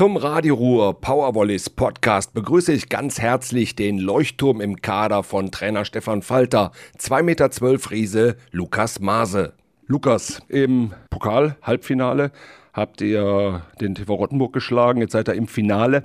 Zum Radio Ruhr Powervolleys Podcast begrüße ich ganz herzlich den Leuchtturm im Kader von Trainer Stefan Falter, 2,12 Meter Riese Lukas Maase. Lukas, im Pokal-Halbfinale habt ihr den TV Rottenburg geschlagen, jetzt seid ihr im Finale.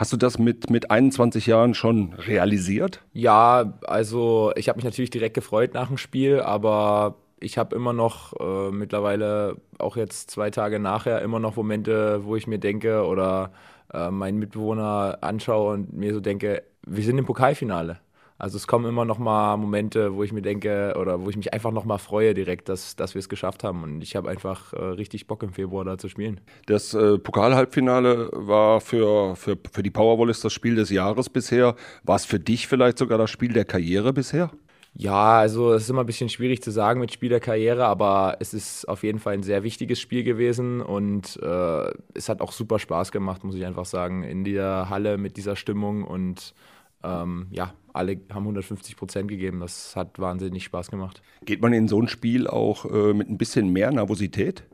Hast du das mit, mit 21 Jahren schon realisiert? Ja, also ich habe mich natürlich direkt gefreut nach dem Spiel, aber ich habe immer noch äh, mittlerweile, auch jetzt zwei Tage nachher, immer noch Momente, wo ich mir denke oder äh, meinen Mitbewohner anschaue und mir so denke, wir sind im Pokalfinale. Also es kommen immer noch mal Momente, wo ich mir denke oder wo ich mich einfach noch mal freue direkt, dass, dass wir es geschafft haben. Und ich habe einfach äh, richtig Bock im Februar da zu spielen. Das äh, Pokal-Halbfinale war für, für, für die Powerwallis das Spiel des Jahres bisher. War es für dich vielleicht sogar das Spiel der Karriere bisher? Ja, also es ist immer ein bisschen schwierig zu sagen mit Spiel der Karriere, aber es ist auf jeden Fall ein sehr wichtiges Spiel gewesen und äh, es hat auch super Spaß gemacht, muss ich einfach sagen, in der Halle mit dieser Stimmung und ähm, ja, alle haben 150 Prozent gegeben. Das hat wahnsinnig Spaß gemacht. Geht man in so ein Spiel auch äh, mit ein bisschen mehr Nervosität?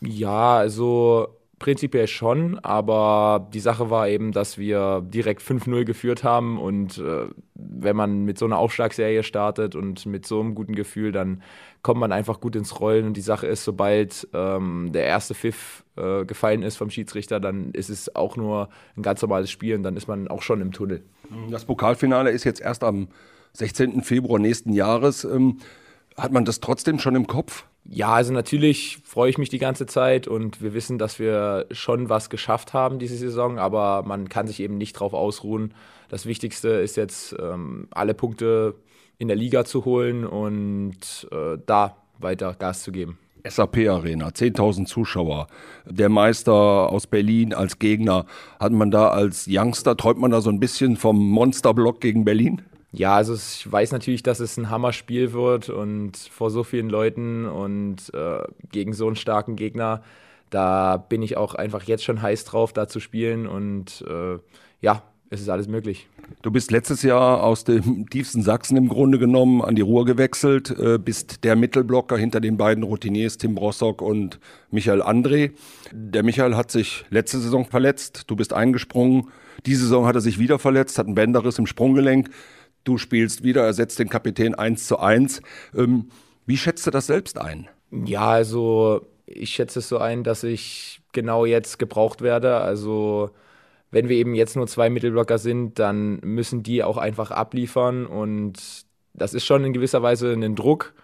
Ja, also prinzipiell schon, aber die Sache war eben, dass wir direkt 5-0 geführt haben und äh, wenn man mit so einer Aufschlagserie startet und mit so einem guten Gefühl, dann kommt man einfach gut ins Rollen und die Sache ist, sobald ähm, der erste Pfiff äh, gefallen ist vom Schiedsrichter, dann ist es auch nur ein ganz normales Spiel und dann ist man auch schon im Tunnel. Das Pokalfinale ist jetzt erst am 16. Februar nächsten Jahres. Ähm, hat man das trotzdem schon im Kopf? Ja, also natürlich freue ich mich die ganze Zeit und wir wissen, dass wir schon was geschafft haben diese Saison, aber man kann sich eben nicht drauf ausruhen. Das Wichtigste ist jetzt, ähm, alle Punkte in der Liga zu holen und äh, da weiter Gas zu geben. SAP Arena, 10.000 Zuschauer, der Meister aus Berlin als Gegner. Hat man da als Youngster, träumt man da so ein bisschen vom Monsterblock gegen Berlin? Ja, also ich weiß natürlich, dass es ein Hammerspiel wird und vor so vielen Leuten und äh, gegen so einen starken Gegner, da bin ich auch einfach jetzt schon heiß drauf, da zu spielen und äh, ja, es ist alles möglich. Du bist letztes Jahr aus dem tiefsten Sachsen im Grunde genommen an die Ruhr gewechselt, äh, bist der Mittelblocker hinter den beiden Routiniers Tim Brossock und Michael André. Der Michael hat sich letzte Saison verletzt, du bist eingesprungen. Diese Saison hat er sich wieder verletzt, hat einen Bänderriss im Sprunggelenk. Du spielst wieder, ersetzt den Kapitän 1 zu 1. Ähm, wie schätzt du das selbst ein? Ja, also ich schätze es so ein, dass ich genau jetzt gebraucht werde. Also wenn wir eben jetzt nur zwei Mittelblocker sind, dann müssen die auch einfach abliefern. Und das ist schon in gewisser Weise ein Druck,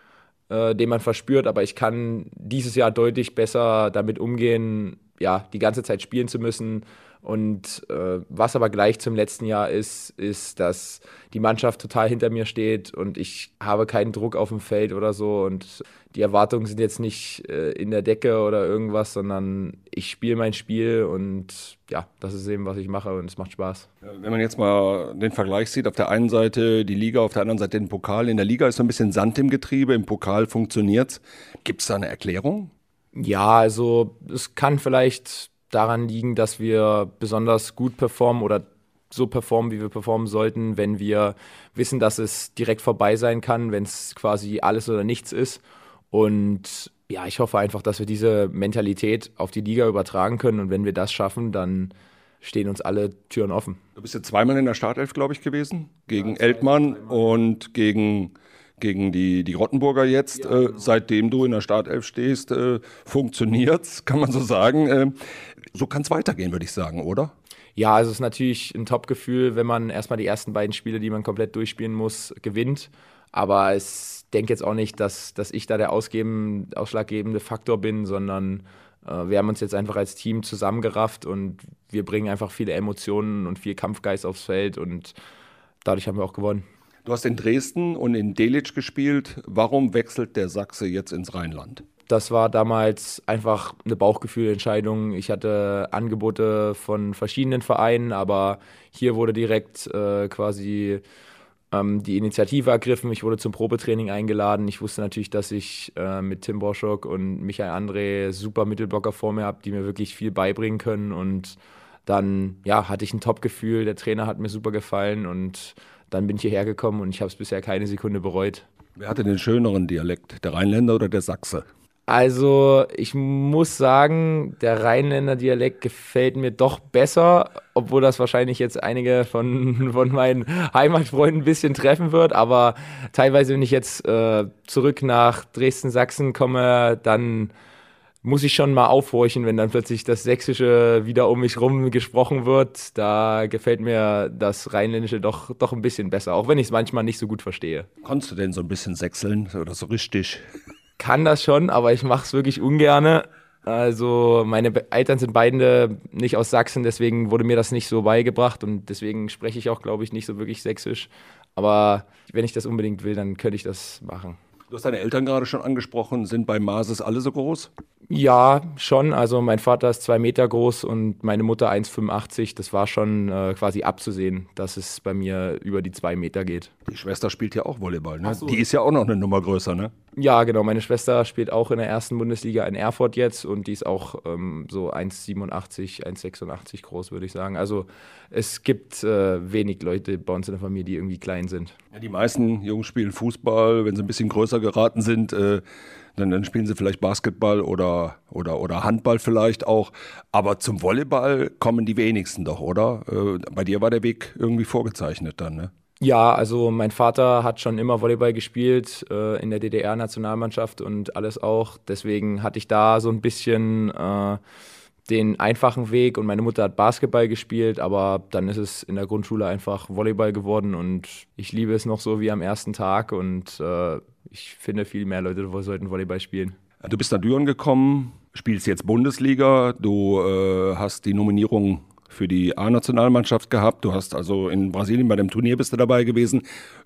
äh, den man verspürt. Aber ich kann dieses Jahr deutlich besser damit umgehen, ja, die ganze Zeit spielen zu müssen und äh, was aber gleich zum letzten Jahr ist, ist, dass die Mannschaft total hinter mir steht und ich habe keinen Druck auf dem Feld oder so und die Erwartungen sind jetzt nicht äh, in der Decke oder irgendwas, sondern ich spiele mein Spiel und ja, das ist eben, was ich mache und es macht Spaß. Wenn man jetzt mal den Vergleich sieht, auf der einen Seite die Liga, auf der anderen Seite den Pokal. In der Liga ist so ein bisschen Sand im Getriebe, im Pokal funktioniert es. Gibt es da eine Erklärung? Ja, also es kann vielleicht daran liegen, dass wir besonders gut performen oder so performen, wie wir performen sollten, wenn wir wissen, dass es direkt vorbei sein kann, wenn es quasi alles oder nichts ist. Und ja, ich hoffe einfach, dass wir diese Mentalität auf die Liga übertragen können. Und wenn wir das schaffen, dann stehen uns alle Türen offen. Du bist ja zweimal in der Startelf, glaube ich, gewesen. Gegen ja, Eltmann und gegen gegen die, die Rottenburger jetzt. Ja, äh, genau. äh, seitdem du in der Startelf stehst, äh, funktioniert's, kann man so sagen. Äh, so kann es weitergehen, würde ich sagen, oder? Ja, also es ist natürlich ein Top-Gefühl, wenn man erstmal die ersten beiden Spiele, die man komplett durchspielen muss, gewinnt. Aber ich denke jetzt auch nicht, dass, dass ich da der ausschlaggebende Faktor bin, sondern äh, wir haben uns jetzt einfach als Team zusammengerafft und wir bringen einfach viele Emotionen und viel Kampfgeist aufs Feld und dadurch haben wir auch gewonnen. Du hast in Dresden und in Delitzsch gespielt. Warum wechselt der Sachse jetzt ins Rheinland? Das war damals einfach eine Bauchgefühlentscheidung. Ich hatte Angebote von verschiedenen Vereinen, aber hier wurde direkt äh, quasi ähm, die Initiative ergriffen. Ich wurde zum Probetraining eingeladen. Ich wusste natürlich, dass ich äh, mit Tim Boschok und Michael André super Mittelblocker vor mir habe, die mir wirklich viel beibringen können. Und dann ja, hatte ich ein Top-Gefühl. Der Trainer hat mir super gefallen und dann bin ich hierher gekommen und ich habe es bisher keine Sekunde bereut. Wer hatte den schöneren Dialekt, der Rheinländer oder der Sachse? Also, ich muss sagen, der Rheinländer Dialekt gefällt mir doch besser, obwohl das wahrscheinlich jetzt einige von, von meinen Heimatfreunden ein bisschen treffen wird. Aber teilweise, wenn ich jetzt äh, zurück nach Dresden-Sachsen komme, dann muss ich schon mal aufhorchen, wenn dann plötzlich das Sächsische wieder um mich rum gesprochen wird. Da gefällt mir das Rheinländische doch, doch ein bisschen besser, auch wenn ich es manchmal nicht so gut verstehe. Konntest du denn so ein bisschen sechseln oder so richtig? Kann das schon, aber ich mache es wirklich ungerne. Also meine Eltern sind beide nicht aus Sachsen, deswegen wurde mir das nicht so beigebracht und deswegen spreche ich auch, glaube ich, nicht so wirklich sächsisch. Aber wenn ich das unbedingt will, dann könnte ich das machen. Du hast deine Eltern gerade schon angesprochen. Sind bei Mases alle so groß? Ja, schon. Also mein Vater ist zwei Meter groß und meine Mutter 1,85. Das war schon äh, quasi abzusehen, dass es bei mir über die zwei Meter geht. Die Schwester spielt ja auch Volleyball, ne? So. Die ist ja auch noch eine Nummer größer, ne? Ja, genau. Meine Schwester spielt auch in der ersten Bundesliga in Erfurt jetzt und die ist auch ähm, so 1,87, 1,86 groß, würde ich sagen. Also es gibt äh, wenig Leute bei uns in der Familie, die irgendwie klein sind. Ja, die meisten Jungs spielen Fußball, wenn sie ein bisschen größer geraten sind. Äh dann, dann, spielen sie vielleicht Basketball oder, oder, oder Handball vielleicht auch. Aber zum Volleyball kommen die wenigsten doch, oder? Äh, bei dir war der Weg irgendwie vorgezeichnet dann, ne? Ja, also mein Vater hat schon immer Volleyball gespielt äh, in der DDR-Nationalmannschaft und alles auch. Deswegen hatte ich da so ein bisschen äh, den einfachen Weg und meine Mutter hat Basketball gespielt, aber dann ist es in der Grundschule einfach Volleyball geworden und ich liebe es noch so wie am ersten Tag und äh, ich finde, viel mehr Leute sollten Volleyball spielen. Du bist nach Düren gekommen, spielst jetzt Bundesliga, du äh, hast die Nominierung für die A-Nationalmannschaft gehabt. Du hast also in Brasilien bei dem Turnier bist du dabei gewesen.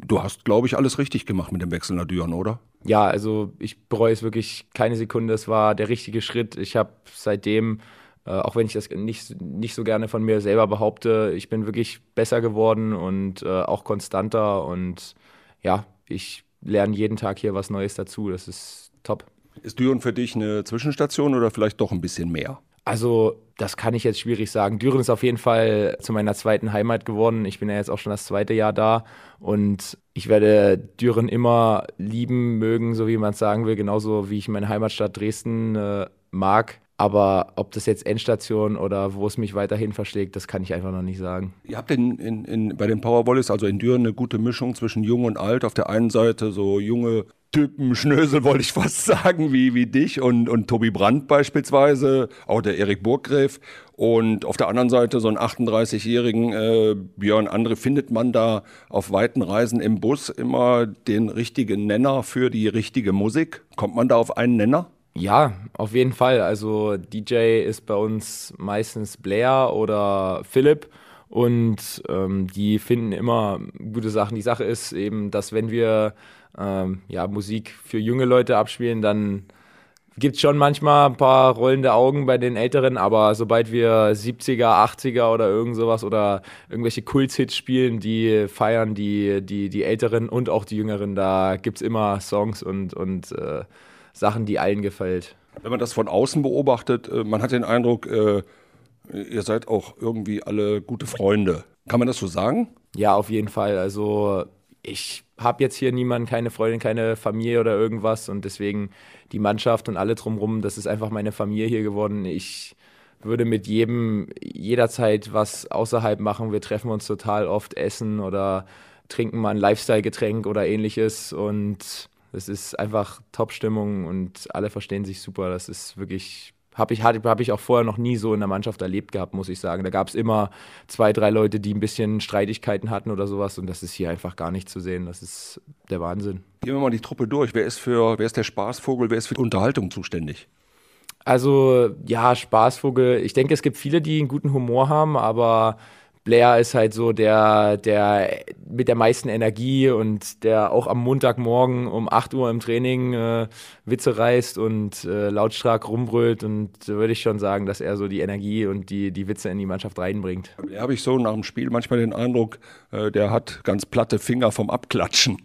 Du hast, glaube ich, alles richtig gemacht mit dem Wechsel nach Düren, oder? Ja, also ich bereue es wirklich keine Sekunde. Es war der richtige Schritt. Ich habe seitdem, äh, auch wenn ich das nicht, nicht so gerne von mir selber behaupte, ich bin wirklich besser geworden und äh, auch konstanter. Und ja, ich lernen jeden Tag hier was Neues dazu. Das ist top. Ist Düren für dich eine Zwischenstation oder vielleicht doch ein bisschen mehr? Also, das kann ich jetzt schwierig sagen. Düren ist auf jeden Fall zu meiner zweiten Heimat geworden. Ich bin ja jetzt auch schon das zweite Jahr da und ich werde Düren immer lieben, mögen, so wie man es sagen will, genauso wie ich meine Heimatstadt Dresden äh, mag. Aber ob das jetzt Endstation oder wo es mich weiterhin verschlägt, das kann ich einfach noch nicht sagen. Ihr habt in, in, in, bei den Powervolleys, also in Düren, eine gute Mischung zwischen jung und alt. Auf der einen Seite so junge Typen, Schnösel wollte ich fast sagen, wie, wie dich und, und Tobi Brandt beispielsweise, auch der Erik Burggräf. Und auf der anderen Seite so einen 38-jährigen äh, Björn Andre findet man da auf weiten Reisen im Bus immer den richtigen Nenner für die richtige Musik. Kommt man da auf einen Nenner? Ja, auf jeden Fall. Also DJ ist bei uns meistens Blair oder Philipp und ähm, die finden immer gute Sachen. Die Sache ist eben, dass wenn wir ähm, ja, Musik für junge Leute abspielen, dann gibt es schon manchmal ein paar rollende Augen bei den Älteren, aber sobald wir 70er, 80er oder irgend sowas oder irgendwelche Kulthits spielen, die feiern die, die, die Älteren und auch die Jüngeren, da gibt es immer Songs und, und äh, Sachen, die allen gefällt. Wenn man das von außen beobachtet, äh, man hat den Eindruck, äh, ihr seid auch irgendwie alle gute Freunde. Kann man das so sagen? Ja, auf jeden Fall. Also ich habe jetzt hier niemanden, keine Freundin, keine Familie oder irgendwas und deswegen die Mannschaft und alle drumherum, das ist einfach meine Familie hier geworden. Ich würde mit jedem jederzeit was außerhalb machen. Wir treffen uns total oft, essen oder trinken mal ein Lifestyle-Getränk oder ähnliches und es ist einfach Top-Stimmung und alle verstehen sich super. Das ist wirklich, habe ich, hab ich auch vorher noch nie so in der Mannschaft erlebt gehabt, muss ich sagen. Da gab es immer zwei, drei Leute, die ein bisschen Streitigkeiten hatten oder sowas und das ist hier einfach gar nicht zu sehen. Das ist der Wahnsinn. Gehen wir mal die Truppe durch. Wer ist, für, wer ist der Spaßvogel, wer ist für die Unterhaltung zuständig? Also ja, Spaßvogel. Ich denke, es gibt viele, die einen guten Humor haben, aber Blair ist halt so der, der mit der meisten Energie und der auch am Montagmorgen um 8 Uhr im Training äh, Witze reißt und äh, lautstark rumbrüllt. Und würde ich schon sagen, dass er so die Energie und die, die Witze in die Mannschaft reinbringt. Da habe ich so nach dem Spiel manchmal den Eindruck, äh, der hat ganz platte Finger vom Abklatschen.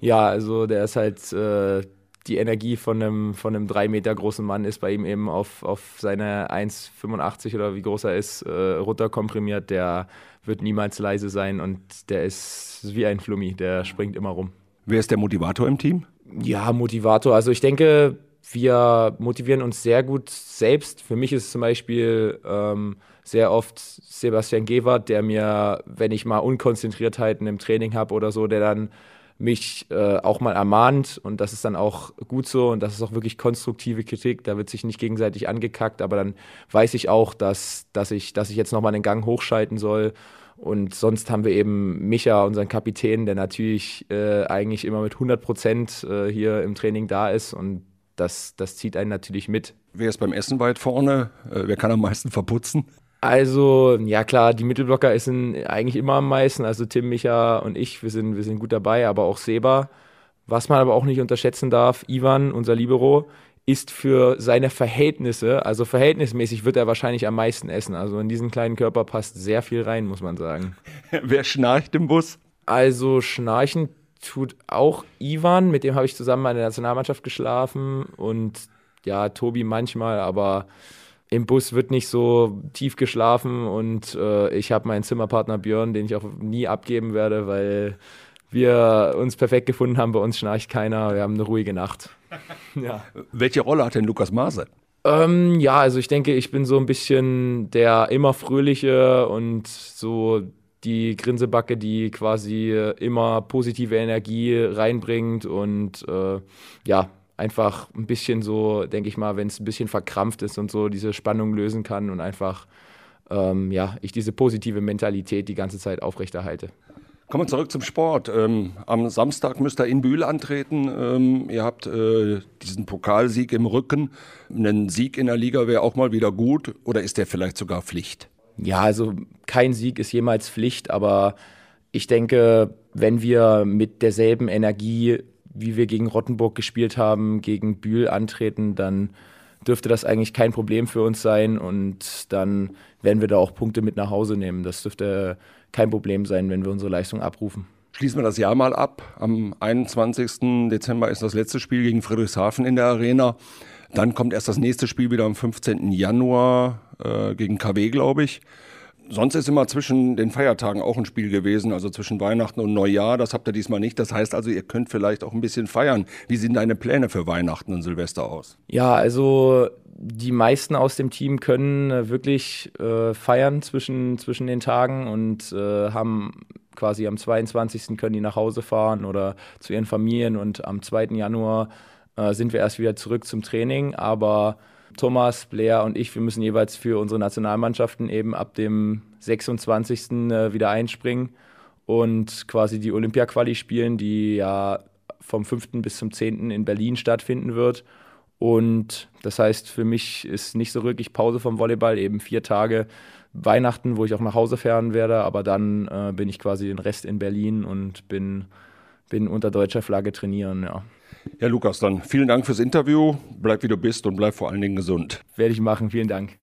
Ja, also der ist halt äh, die Energie von einem, von einem drei Meter großen Mann ist bei ihm eben auf, auf seine 1,85 oder wie groß er ist, äh, runterkomprimiert. Der wird niemals leise sein und der ist wie ein Flummi, der springt immer rum. Wer ist der Motivator im Team? Ja, Motivator. Also ich denke, wir motivieren uns sehr gut selbst. Für mich ist es zum Beispiel ähm, sehr oft Sebastian Gewert, der mir, wenn ich mal Unkonzentriertheiten im Training habe oder so, der dann mich äh, auch mal ermahnt und das ist dann auch gut so und das ist auch wirklich konstruktive Kritik. Da wird sich nicht gegenseitig angekackt, aber dann weiß ich auch, dass, dass, ich, dass ich jetzt nochmal den Gang hochschalten soll. Und sonst haben wir eben Micha, unseren Kapitän, der natürlich äh, eigentlich immer mit 100 Prozent äh, hier im Training da ist und das, das zieht einen natürlich mit. Wer ist beim Essen weit vorne? Äh, wer kann am meisten verputzen? Also, ja klar, die Mittelblocker essen eigentlich immer am meisten. Also Tim, Micha und ich, wir sind, wir sind gut dabei, aber auch Seba. Was man aber auch nicht unterschätzen darf, Ivan, unser Libero, ist für seine Verhältnisse, also verhältnismäßig wird er wahrscheinlich am meisten essen. Also in diesen kleinen Körper passt sehr viel rein, muss man sagen. Wer schnarcht im Bus? Also schnarchen tut auch Ivan, mit dem habe ich zusammen in der Nationalmannschaft geschlafen und ja, Tobi manchmal, aber im Bus wird nicht so tief geschlafen und äh, ich habe meinen Zimmerpartner Björn, den ich auch nie abgeben werde, weil wir uns perfekt gefunden haben. Bei uns schnarcht keiner. Wir haben eine ruhige Nacht. ja. Welche Rolle hat denn Lukas Maase? Ähm, ja, also ich denke, ich bin so ein bisschen der immer fröhliche und so die Grinsebacke, die quasi immer positive Energie reinbringt und äh, ja, einfach ein bisschen so, denke ich mal, wenn es ein bisschen verkrampft ist und so, diese Spannung lösen kann und einfach, ähm, ja, ich diese positive Mentalität die ganze Zeit aufrechterhalte. Kommen wir zurück zum Sport. Ähm, am Samstag müsst ihr in Bühl antreten. Ähm, ihr habt äh, diesen Pokalsieg im Rücken. Ein Sieg in der Liga wäre auch mal wieder gut oder ist der vielleicht sogar Pflicht? Ja, also kein Sieg ist jemals Pflicht, aber ich denke, wenn wir mit derselben Energie wie wir gegen Rottenburg gespielt haben, gegen Bühl antreten, dann dürfte das eigentlich kein Problem für uns sein und dann werden wir da auch Punkte mit nach Hause nehmen. Das dürfte kein Problem sein, wenn wir unsere Leistung abrufen. Schließen wir das Jahr mal ab. Am 21. Dezember ist das letzte Spiel gegen Friedrichshafen in der Arena. Dann kommt erst das nächste Spiel wieder am 15. Januar äh, gegen KW, glaube ich. Sonst ist immer zwischen den Feiertagen auch ein Spiel gewesen, also zwischen Weihnachten und Neujahr. Das habt ihr diesmal nicht. Das heißt also, ihr könnt vielleicht auch ein bisschen feiern. Wie sehen deine Pläne für Weihnachten und Silvester aus? Ja, also die meisten aus dem Team können äh, wirklich äh, feiern zwischen, zwischen den Tagen und äh, haben quasi am 22. können die nach Hause fahren oder zu ihren Familien und am 2. Januar äh, sind wir erst wieder zurück zum Training. Aber Thomas, Blair und ich, wir müssen jeweils für unsere Nationalmannschaften eben ab dem 26. Äh, wieder einspringen und quasi die Olympia-Quali spielen, die ja vom 5. bis zum 10. in Berlin stattfinden wird. Und das heißt, für mich ist nicht so wirklich Pause vom Volleyball, eben vier Tage Weihnachten, wo ich auch nach Hause fahren werde, aber dann äh, bin ich quasi den Rest in Berlin und bin, bin unter deutscher Flagge trainieren, ja. Ja, Lukas, dann vielen Dank fürs Interview. Bleib wie du bist und bleib vor allen Dingen gesund. Werde ich machen. Vielen Dank.